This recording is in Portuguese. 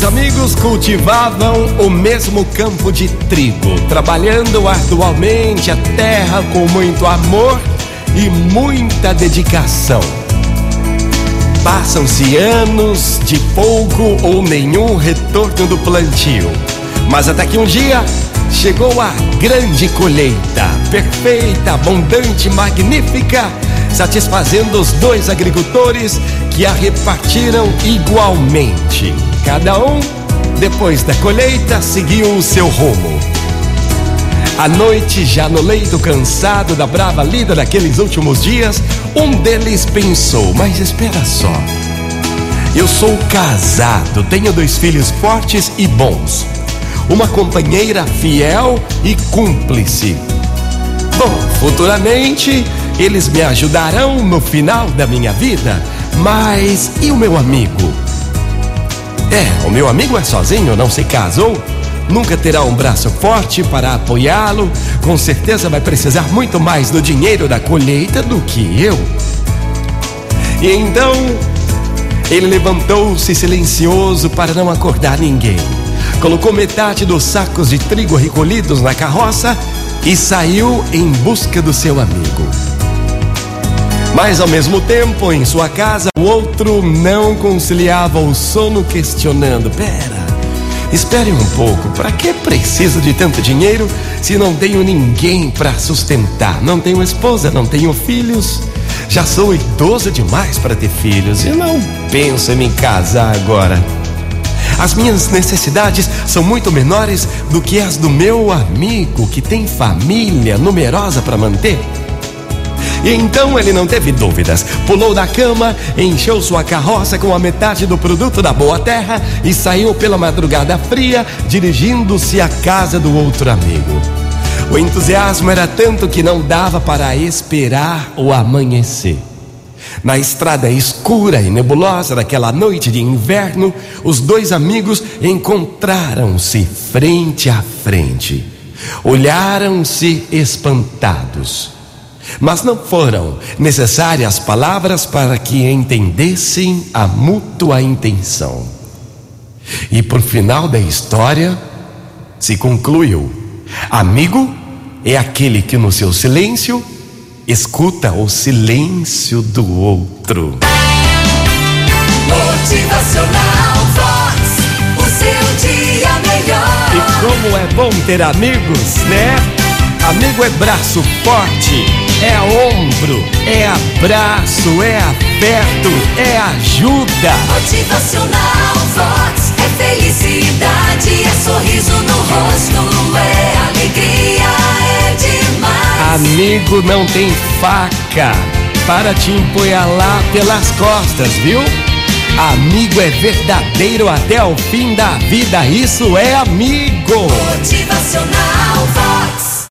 dois amigos cultivavam o mesmo campo de trigo, trabalhando arduamente a terra com muito amor e muita dedicação. Passam-se anos de pouco ou nenhum retorno do plantio, mas até que um dia chegou a grande colheita, perfeita, abundante, magnífica, satisfazendo os dois agricultores que a repartiram igualmente. Cada um, depois da colheita, seguiu o seu rumo. À noite, já no leito cansado da brava lida daqueles últimos dias, um deles pensou: Mas espera só. Eu sou casado, tenho dois filhos fortes e bons, uma companheira fiel e cúmplice. Bom, futuramente eles me ajudarão no final da minha vida, mas e o meu amigo? É, o meu amigo é sozinho, não se casou, nunca terá um braço forte para apoiá-lo, com certeza vai precisar muito mais do dinheiro da colheita do que eu. E então ele levantou-se silencioso para não acordar ninguém. Colocou metade dos sacos de trigo recolhidos na carroça e saiu em busca do seu amigo. Mas ao mesmo tempo, em sua casa, o outro não conciliava o sono, questionando: Pera, espere um pouco, para que preciso de tanto dinheiro se não tenho ninguém para sustentar? Não tenho esposa, não tenho filhos. Já sou idoso demais para ter filhos e não penso em me casar agora. As minhas necessidades são muito menores do que as do meu amigo que tem família numerosa para manter. E então ele não teve dúvidas. Pulou da cama, encheu sua carroça com a metade do produto da boa terra e saiu pela madrugada fria, dirigindo-se à casa do outro amigo. O entusiasmo era tanto que não dava para esperar o amanhecer. Na estrada escura e nebulosa daquela noite de inverno, os dois amigos encontraram-se frente a frente. Olharam-se espantados. Mas não foram necessárias palavras para que entendessem a mútua intenção. E por final da história, se concluiu: amigo é aquele que no seu silêncio escuta o silêncio do outro. Motivacional Vox, o seu dia melhor. E como é bom ter amigos, né? Amigo é braço forte, é ombro, é abraço, é aperto, é ajuda. Motivacional Vox é felicidade, é sorriso no rosto, é alegria, é demais. Amigo não tem faca para te empunhalar pelas costas, viu? Amigo é verdadeiro até o fim da vida, isso é amigo. Motivacional Vox.